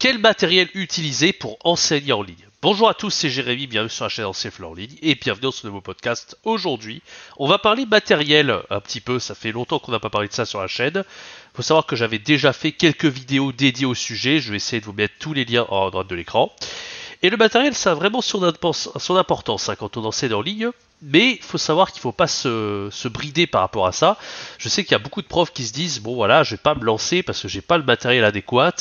Quel matériel utiliser pour enseigner en ligne Bonjour à tous, c'est Jérémy, bienvenue sur la chaîne Ancien en ligne et bienvenue dans ce nouveau podcast. Aujourd'hui, on va parler matériel un petit peu, ça fait longtemps qu'on n'a pas parlé de ça sur la chaîne. Il faut savoir que j'avais déjà fait quelques vidéos dédiées au sujet, je vais essayer de vous mettre tous les liens en droite de l'écran. Et le matériel, ça a vraiment son, importance hein, quand on enseigne en ligne. Mais il faut savoir qu'il ne faut pas se, brider par rapport à ça. Je sais qu'il y a beaucoup de profs qui se disent bon voilà, je vais pas me lancer parce que j'ai pas le matériel adéquat.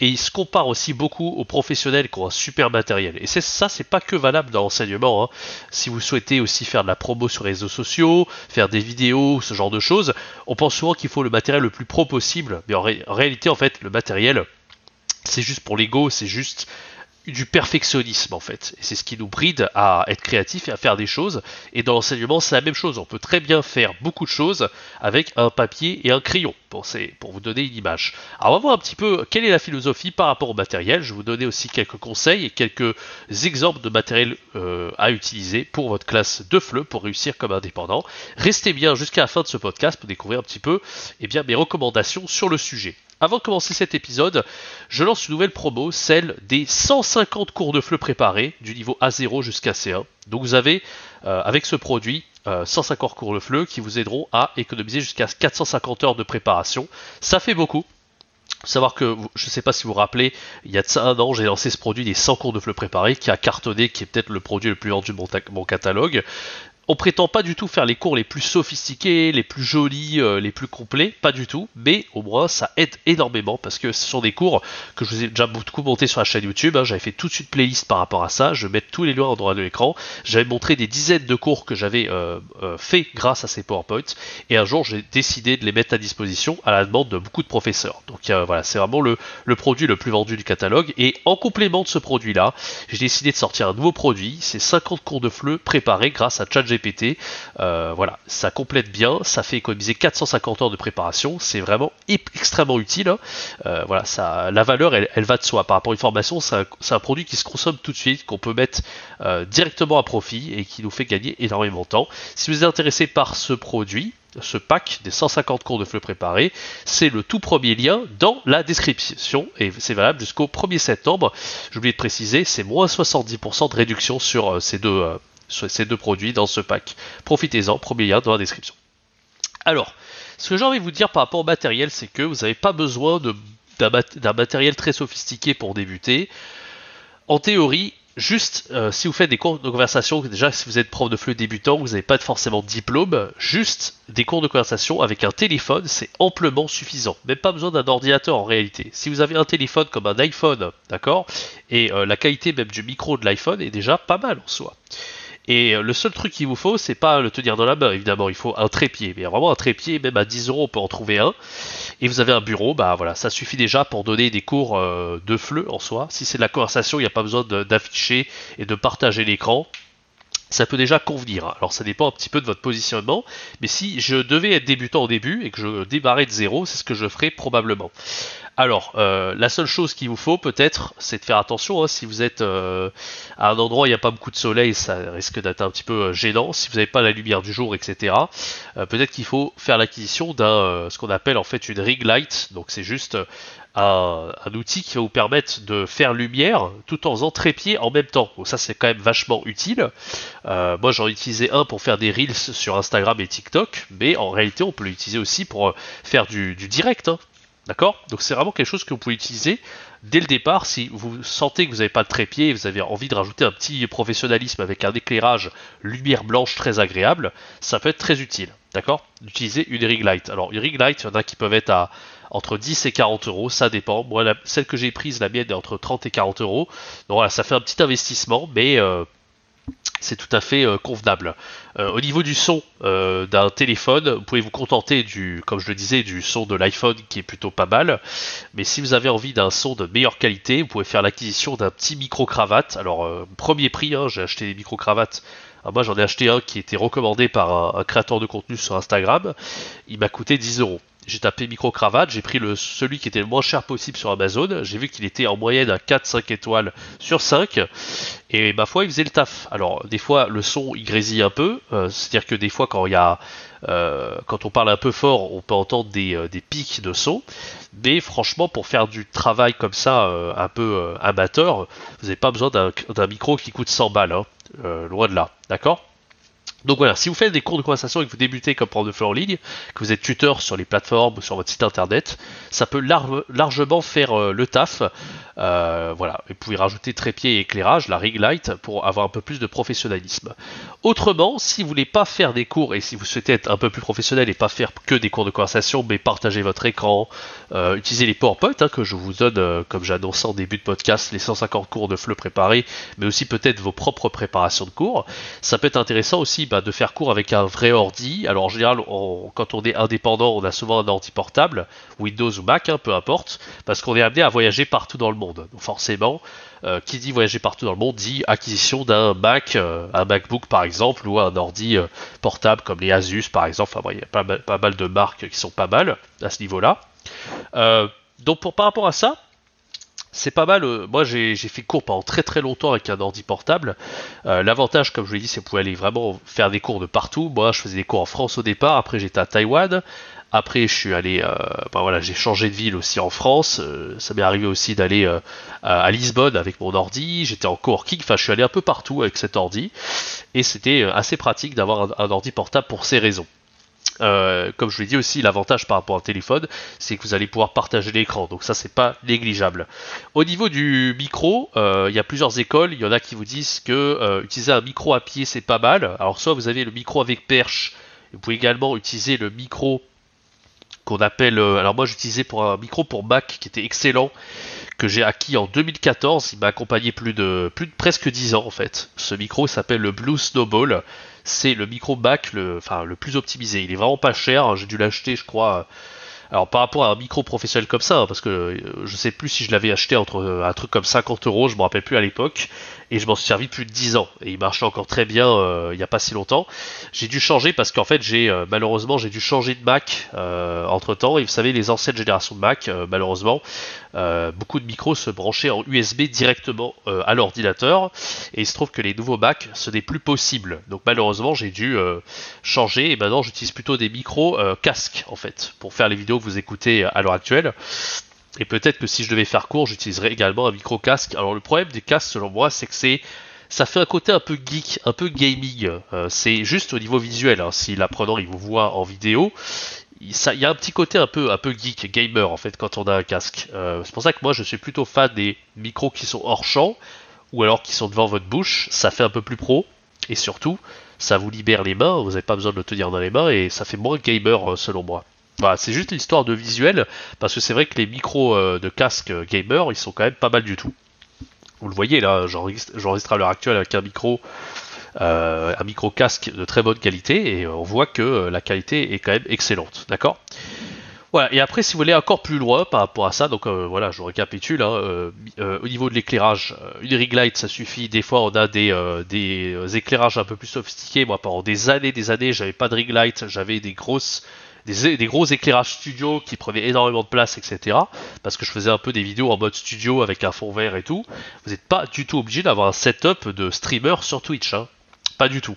Et ils se comparent aussi beaucoup aux professionnels qui ont un super matériel. Et c'est ça, c'est pas que valable dans l'enseignement. Hein. Si vous souhaitez aussi faire de la promo sur les réseaux sociaux, faire des vidéos, ce genre de choses, on pense souvent qu'il faut le matériel le plus pro possible. Mais en réalité, en fait, le matériel, c'est juste pour l'ego, c'est juste du perfectionnisme en fait. Et c'est ce qui nous bride à être créatifs et à faire des choses. Et dans l'enseignement, c'est la même chose. On peut très bien faire beaucoup de choses avec un papier et un crayon, pour, pour vous donner une image. Alors on va voir un petit peu quelle est la philosophie par rapport au matériel. Je vais vous donner aussi quelques conseils et quelques exemples de matériel euh, à utiliser pour votre classe de FLE pour réussir comme indépendant. Restez bien jusqu'à la fin de ce podcast pour découvrir un petit peu eh bien, mes recommandations sur le sujet. Avant de commencer cet épisode, je lance une nouvelle promo, celle des 150 cours de FLE préparés, du niveau A0 jusqu'à C1. Donc vous avez, euh, avec ce produit, 150 euh, cours de FLE qui vous aideront à économiser jusqu'à 450 heures de préparation. Ça fait beaucoup. savoir que, je ne sais pas si vous vous rappelez, il y a de ça un an, j'ai lancé ce produit des 100 cours de FLE préparés qui a cartonné, qui est peut-être le produit le plus vendu de mon catalogue on prétend pas du tout faire les cours les plus sophistiqués, les plus jolis, euh, les plus complets, pas du tout, mais au moins ça aide énormément parce que ce sont des cours que je vous ai déjà beaucoup monté sur la chaîne YouTube. Hein. j'avais fait toute de suite playlist par rapport à ça, je vais mettre tous les liens en droit de l'écran. J'avais montré des dizaines de cours que j'avais euh, euh, fait grâce à ces PowerPoint et un jour j'ai décidé de les mettre à disposition à la demande de beaucoup de professeurs. Donc voilà, c'est vraiment le, produit le plus vendu du catalogue et en complément de ce produit là, j'ai décidé de sortir un nouveau produit, c'est 50 cours de FLE préparés grâce à ChatGPT euh, voilà, ça complète bien, ça fait économiser 450 heures de préparation, c'est vraiment extrêmement utile. Hein. Euh, voilà, ça, la valeur, elle, va de soi. Par rapport à une formation, c'est un, produit qui se consomme tout de suite, qu'on peut mettre euh, directement à profit et qui nous fait gagner énormément de temps. Si vous êtes intéressé par ce produit, ce pack des 150 cours de fleu préparés, c'est le tout premier lien dans la description et c'est valable jusqu'au 1er septembre. J'ai oublié de préciser, c'est moins 70% de réduction sur ces deux, ces deux produits dans ce pack. Profitez-en, premier lien dans la description. Alors, ce que j'ai envie de vous dire par rapport au matériel, c'est que vous n'avez pas besoin d'un matériel très sophistiqué pour débuter. En théorie, juste euh, si vous faites des cours de conversation, déjà si vous êtes prof de flux débutant, vous n'avez pas forcément de diplôme, juste des cours de conversation avec un téléphone, c'est amplement suffisant. Même pas besoin d'un ordinateur en réalité. Si vous avez un téléphone comme un iPhone, d'accord, et euh, la qualité même du micro de l'iPhone est déjà pas mal en soi. Et euh, le seul truc qu'il vous faut, c'est pas le tenir dans la main, évidemment, il faut un trépied. Mais vraiment un trépied, même à 10 euros, on peut en trouver un. Et vous avez un bureau, bah voilà, ça suffit déjà pour donner des cours euh, de fleu en soi. Si c'est de la conversation, il n'y a pas besoin d'afficher et de partager l'écran ça peut déjà convenir. Alors ça dépend un petit peu de votre positionnement, mais si je devais être débutant au début et que je démarrais de zéro, c'est ce que je ferais probablement. Alors, euh, la seule chose qu'il vous faut peut-être, c'est de faire attention. Hein, si vous êtes euh, à un endroit où il n'y a pas beaucoup de soleil, ça risque d'être un petit peu euh, gênant. Si vous n'avez pas la lumière du jour, etc., peut-être qu'il faut faire l'acquisition d'un ce qu'on appelle en fait une ring light. Donc c'est juste un, outil qui va vous permettre de faire lumière tout en faisant trépied en même temps. Ça c'est quand même vachement utile. moi j'en ai utilisé un pour faire des reels sur Instagram et TikTok, mais en réalité on peut l'utiliser aussi pour faire du, direct. Hein. D'accord? Donc c'est vraiment quelque chose que vous pouvez utiliser dès le départ si vous sentez que vous n'avez pas de trépied et vous avez envie de rajouter un petit professionnalisme avec un éclairage lumière blanche très agréable, ça peut être très utile. D'accord? D'utiliser une ring light. Alors une ring light, il y en a qui peuvent être entre 10 et 40 euros, ça dépend. Moi, celle que j'ai prise, la mienne est entre 30 et 40 euros. Donc voilà, ça fait un petit investissement, mais euh, c'est tout à fait euh, convenable. Euh, au niveau du son euh, d'un téléphone, vous pouvez vous contenter du, comme je le disais, du son de l'iPhone qui est plutôt pas mal. Mais si vous avez envie d'un son de meilleure qualité, vous pouvez faire l'acquisition d'un petit micro-cravate. Alors, premier prix, hein, j'ai acheté des micro-cravates. Ah, moi, j'en ai acheté un qui était recommandé par un, créateur de contenu sur Instagram. Il m'a coûté 10 euros. J'ai tapé micro-cravate, j'ai pris le, celui qui était le moins cher possible sur Amazon, j'ai vu qu'il était en moyenne à 4-5 étoiles sur 5, et ma foi il faisait le taf. Alors des fois le son il grésille un peu, euh, c'est-à-dire que des fois quand il y a... Euh, quand on parle un peu fort, on peut entendre des, euh, des, pics de son, mais franchement, pour faire du travail comme ça, un peu amateur, vous n'avez pas besoin d'un micro qui coûte 100 balles, hein, loin de là, d'accord? Donc voilà, si vous faites des cours de conversation et que vous débutez comme prof de feu en ligne, que vous êtes tuteur sur les plateformes ou sur votre site internet, ça peut largement faire euh, le taf. Euh, voilà, vous pouvez rajouter trépied et éclairage, la ring light, pour avoir un peu plus de professionnalisme. Autrement, si vous voulez pas faire des cours et si vous souhaitez être un peu plus professionnel et pas faire que des cours de conversation, mais partager votre écran, euh, utiliser les PowerPoint hein, que je vous donne, comme annoncé en début de podcast, les 150 cours de FLE préparés, mais aussi peut-être vos propres préparations de cours, ça peut être intéressant aussi bah, de faire cours avec un vrai ordi. Alors en général, quand on est indépendant, on a souvent un ordi portable, Windows ou Mac, hein, peu importe, parce qu'on est amené à voyager partout dans le monde. Donc forcément, euh, qui dit voyager partout dans le monde dit acquisition d'un Mac, euh, un MacBook par exemple, ou un ordi euh, portable comme les Asus par exemple. Enfin, il y a pas mal, pas mal, de marques qui sont pas mal à ce niveau-là. donc pour, par rapport à ça, c'est pas mal. Euh, moi, j'ai fait cours pendant très très longtemps avec un ordi portable. Euh, l'avantage, comme je l'ai dit, c'est que vous pouvez aller vraiment faire des cours de partout. Moi, je faisais des cours en France au départ. Après, j'étais à Taïwan. Après, je suis allé, euh, voilà, j'ai changé de ville aussi en France. ça m'est arrivé aussi d'aller à Lisbonne avec mon ordi. J'étais en coworking. Enfin, je suis allé un peu partout avec cet ordi. Et c'était assez pratique d'avoir un ordi portable pour ces raisons. Euh, comme je l'ai dit aussi, l'avantage par rapport au téléphone, c'est que vous allez pouvoir partager l'écran. Donc ça, c'est pas négligeable. Au niveau du micro, euh, il y a plusieurs écoles. Il y en a qui vous disent que euh, utiliser un micro à pied, c'est pas mal. Alors soit vous avez le micro avec perche. Vous pouvez également utiliser le micro qu'on appelle. alors moi, j'utilisais pour un micro pour Mac qui était excellent que j'ai acquis en 2014. Il m'a accompagné plus de, presque 10 ans en fait. Ce micro s'appelle le Blue Snowball c'est le micro back le, plus optimisé. Il est vraiment pas cher, j'ai dû l'acheter je crois alors par rapport à un micro professionnel comme ça, hein, parce que euh, je sais plus si je l'avais acheté entre euh, un truc comme 50 euros, je me rappelle plus à l'époque, et je m'en suis servi plus de 10 ans, et il marchait encore très bien euh, il n'y a pas si longtemps. J'ai dû changer parce qu'en fait j'ai malheureusement j'ai dû changer de Mac entre temps, et vous savez les anciennes générations de Mac, malheureusement, beaucoup de micros se branchaient en USB directement à l'ordinateur, et il se trouve que les nouveaux Mac ce n'est plus possible. Donc malheureusement j'ai dû changer, et maintenant j'utilise plutôt des micros casques en fait, pour faire les vidéos vous écoutez à l'heure actuelle. Et peut-être que si je devais faire court, j'utiliserais également un micro casque. Alors le problème des casques, selon moi, c'est que c'est ça fait un côté un peu geek, un peu gaming. Euh, c'est juste au niveau visuel. Hein. Si l'apprenant il vous voit en vidéo, il, y a un petit côté un peu un peu geek, gamer en fait quand on a un casque. Euh, c'est pour ça que moi je suis plutôt fan des micros qui sont hors champ ou alors qui sont devant votre bouche. Ça fait un peu plus pro et surtout ça vous libère les mains. Vous n'avez pas besoin de le tenir dans les mains et ça fait moins gamer euh, selon moi. Bah, c'est juste une histoire de visuel, parce que c'est vrai que les micros euh, de casque euh, gamer, ils sont quand même pas mal du tout. Vous le voyez là, j'enregistre à l'heure actuelle avec un micro, euh, de très bonne qualité, et on voit que la qualité est quand même excellente, d'accord? Voilà, et après, si vous voulez encore plus loin par rapport à ça, donc voilà, je récapitule. Hein, au niveau de l'éclairage, une ring light, ça suffit. Des fois, on a des, des éclairages un peu plus sophistiqués. Moi, pendant des années, des années, j'avais pas de ring light, j'avais des grosses des, gros éclairages studio qui prenaient énormément de place, etc. Parce que je faisais un peu des vidéos en mode studio avec un fond vert et tout. Vous n'êtes pas du tout obligé d'avoir un setup de streamer sur Twitch. Hein. Pas du tout.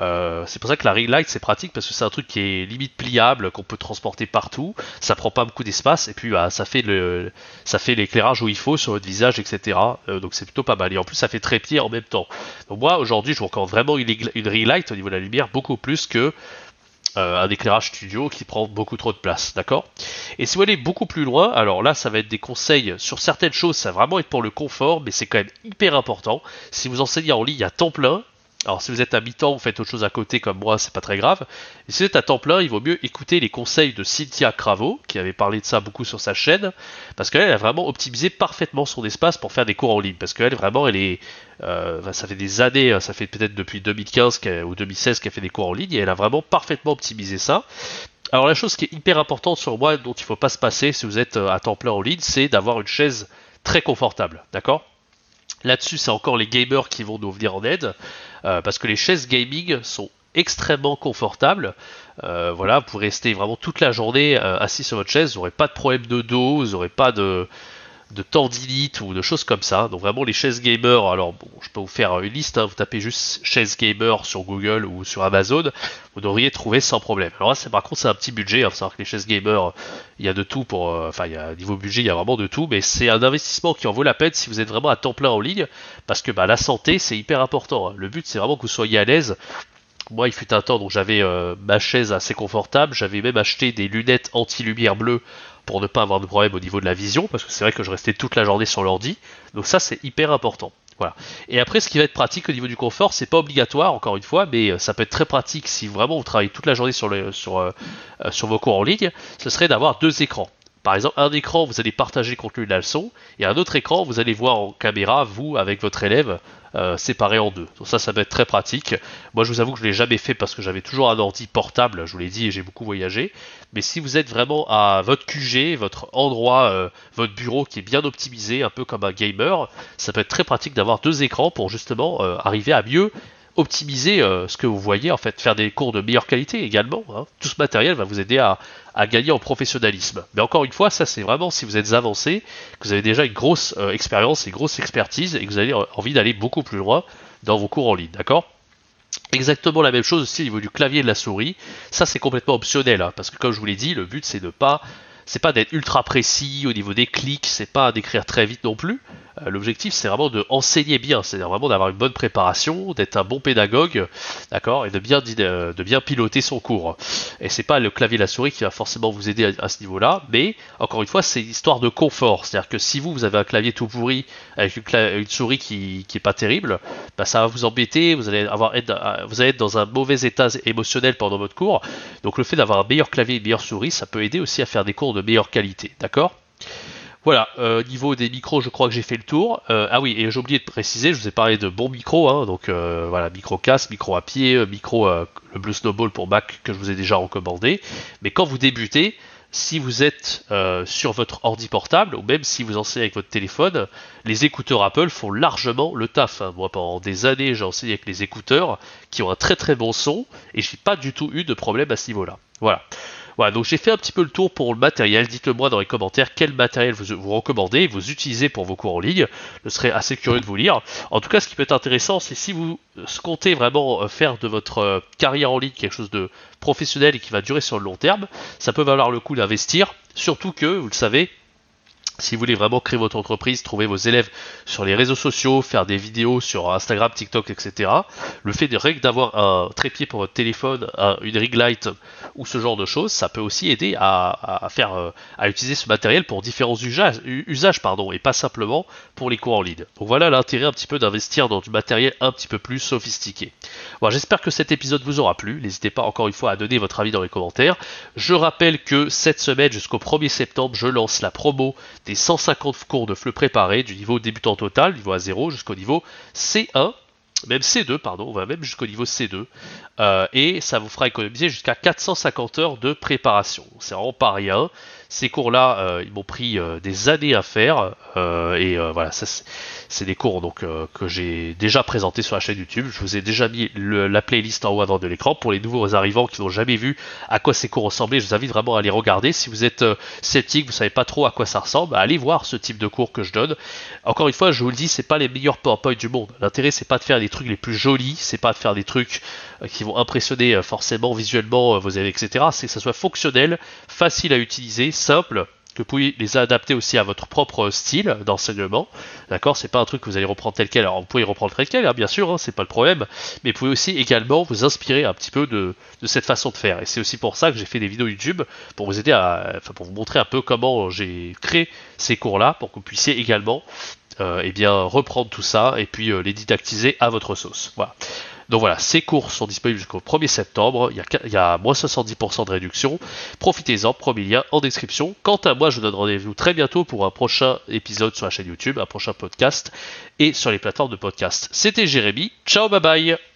Euh, c'est pour ça que la ring light c'est pratique parce que c'est un truc qui est limite pliable, qu'on peut transporter partout. Ça prend pas beaucoup d'espace et puis bah, ça fait le, l'éclairage où il faut sur votre visage, etc. Euh, donc c'est plutôt pas mal. Et en plus ça fait trépied en même temps. Donc moi aujourd'hui je vous recommande vraiment une, une ring light au niveau de la lumière beaucoup plus que un éclairage studio qui prend beaucoup trop de place, d'accord? Et si vous allez beaucoup plus loin, alors là ça va être des conseils sur certaines choses, ça va vraiment être pour le confort, mais c'est quand même hyper important. Si vous enseignez en ligne à temps plein, alors si vous êtes mi-temps, vous faites autre chose à côté comme moi, c'est pas très grave. Et si vous êtes à temps plein, il vaut mieux écouter les conseils de Cynthia Cravo, qui avait parlé de ça beaucoup sur sa chaîne, parce qu'elle a vraiment optimisé parfaitement son espace pour faire des cours en ligne. Parce qu'elle vraiment, elle est, euh, ça fait des années, hein, ça fait peut-être depuis 2015 ou 2016 qu'elle fait des cours en ligne, et elle a vraiment parfaitement optimisé ça. Alors la chose qui est hyper importante sur moi, dont il ne faut pas se passer si vous êtes euh, à temps plein en ligne, c'est d'avoir une chaise très confortable, d'accord? Là-dessus, c'est encore les gamers qui vont nous venir en aide, euh, parce que les chaises gaming sont extrêmement confortable. Euh, voilà, vous pouvez rester vraiment toute la journée euh, assis sur votre chaise, vous n'aurez pas de problème de dos, vous n'aurez pas de, de tendinite ou de choses comme ça. Donc vraiment les chaises gamer, alors bon, je peux vous faire une liste, hein. vous tapez juste chaise gamer sur Google ou sur Amazon, vous devriez trouver sans problème. Alors là, par contre c'est un petit budget, il hein. faut savoir que les chaises gamer, il y a de tout pour, euh, enfin il y a niveau budget, il y a vraiment de tout, mais c'est un investissement qui en vaut la peine si vous êtes vraiment à temps plein en ligne, parce que bah, la santé c'est hyper important. Hein. Le but c'est vraiment que vous soyez à l'aise. Moi, il fut un temps, donc j'avais euh, ma chaise assez confortable. J'avais même acheté des lunettes anti-lumière bleue pour ne pas avoir de problème au niveau de la vision, parce que c'est vrai que je restais toute la journée sur l'ordi. Donc ça, c'est hyper important. Voilà. Et après, ce qui va être pratique au niveau du confort, c'est pas obligatoire, encore une fois, mais euh, ça peut être très pratique si vraiment vous travaillez toute la journée sur, euh, euh, sur vos cours en ligne, ce serait d'avoir deux écrans. Par exemple, un écran, vous allez partager le contenu de la leçon, et un autre écran, vous allez voir en caméra, vous, avec votre élève, euh, séparé en deux. Donc ça, ça peut être très pratique. Moi, je vous avoue que je ne l'ai jamais fait parce que j'avais toujours un ordi portable, je vous l'ai dit, et j'ai beaucoup voyagé. Mais si vous êtes vraiment à votre QG, votre endroit, euh, votre bureau qui est bien optimisé, un peu comme un gamer, ça peut être très pratique d'avoir deux écrans pour justement euh, arriver à mieux optimiser euh, ce que vous voyez, en fait, faire des cours de meilleure qualité également. Hein. Tout ce matériel va vous aider à, gagner en professionnalisme. Mais encore une fois, ça c'est vraiment si vous êtes avancé, que vous avez déjà une grosse euh, expérience et grosse expertise et que vous avez envie d'aller beaucoup plus loin dans vos cours en ligne, d'accord? Exactement la même chose aussi au niveau du clavier et de la souris. Ça c'est complètement optionnel, hein, parce que comme je vous l'ai dit, le but c'est de pas c'est pas d'être ultra précis au niveau des clics, c'est pas d'écrire très vite non plus. Euh, l'objectif c'est vraiment de enseigner bien, c'est-à-dire vraiment d'avoir une bonne préparation, d'être un bon pédagogue, d'accord, et de bien bien piloter son cours. Et c'est pas le clavier la souris qui va forcément vous aider à, ce niveau-là, mais encore une fois c'est une histoire de confort, c'est-à-dire que si vous vous avez un clavier tout pourri avec une, souris qui, qui est pas terrible, bah, ça va vous embêter, vous allez avoir être, vous allez être dans un mauvais état émotionnel pendant votre cours. Donc le fait d'avoir un meilleur clavier et une meilleure souris, ça peut aider aussi à faire des cours de meilleure qualité, d'accord? Voilà, euh, niveau des micros, je crois que j'ai fait le tour. Euh, ah oui, et j'ai oublié de préciser, je vous ai parlé de bons micros, hein, donc euh, voilà, micro casse, micro à pied, micro le Blue Snowball pour Mac que je vous ai déjà recommandé. Mais quand vous débutez, si vous êtes sur votre ordi portable, ou même si vous enseignez avec votre téléphone, les écouteurs Apple font largement le taf. Hein. Moi, pendant des années, j'ai enseigné avec les écouteurs qui ont un très très bon son, et j'ai pas du tout eu de problème à ce niveau-là. Voilà. Voilà, donc j'ai fait un petit peu le tour pour le matériel. Dites-le moi dans les commentaires quel matériel vous, vous recommandez, vous utilisez pour vos cours en ligne. Je serais assez curieux de vous lire. En tout cas, ce qui peut être intéressant, c'est si vous comptez vraiment euh, faire de votre euh, carrière en ligne quelque chose de professionnel et qui va durer sur le long terme, ça peut valoir le coup d'investir. Surtout que, vous le savez, si vous voulez vraiment créer votre entreprise, trouver vos élèves sur les réseaux sociaux, faire des vidéos sur Instagram, TikTok, etc. Le fait de d'avoir un trépied pour votre téléphone, une ring light ou ce genre de choses, ça peut aussi aider à, faire, euh, à utiliser ce matériel pour différents usages, pardon, et pas simplement pour les cours en ligne. Donc voilà l'intérêt un petit peu d'investir dans du matériel un petit peu plus sophistiqué. J'espère que cet épisode vous aura plu. N'hésitez pas encore une fois à donner votre avis dans les commentaires. Je rappelle que cette semaine jusqu'au 1er septembre, je lance la promo des 150 cours de FLE préparés du niveau débutant total, niveau A0 jusqu'au niveau C1 même C2, pardon, on va même jusqu'au niveau C2, euh, et ça vous fera économiser jusqu'à 450 heures de préparation. C'est vraiment pas rien. Ces cours-là, euh, ils m'ont pris euh, des années à faire, et voilà, c'est des cours donc que j'ai déjà présentés sur la chaîne YouTube. Je vous ai déjà mis la playlist en haut avant de l'écran pour les nouveaux arrivants qui n'ont jamais vu à quoi ces cours ressemblaient. Je vous invite vraiment à les regarder. Si vous êtes sceptique, vous savez pas trop à quoi ça ressemble, allez voir ce type de cours que je donne. Encore une fois, je vous le dis, c'est pas les meilleurs PowerPoint du monde. L'intérêt, c'est pas de faire des trucs les plus jolis, c'est pas de faire des trucs qui vont impressionner forcément visuellement vos élèves, etc. C'est que ça soit fonctionnel, facile à utiliser, simple, que vous pouvez les adapter aussi à votre propre style d'enseignement. D'accord? C'est pas un truc que vous allez reprendre tel quel. Alors vous pouvez reprendre tel quel, hein, bien sûr, hein, c'est pas le problème. Mais vous pouvez aussi également vous inspirer un petit peu de, cette façon de faire. Et c'est aussi pour ça que j'ai fait des vidéos YouTube pour vous aider à, pour vous montrer un peu comment j'ai créé ces cours-là, pour que vous puissiez également euh, eh bien reprendre tout ça et puis euh, les didactiser à votre sauce. Voilà. Donc voilà, ces cours sont disponibles jusqu'au 1er septembre. Il y, a, moins 70% de réduction. Profitez-en, premier lien en description. Quant à moi, je vous donne rendez-vous très bientôt pour un prochain épisode sur la chaîne YouTube, un prochain podcast et sur les plateformes de podcast. C'était Jérémy. Ciao, bye bye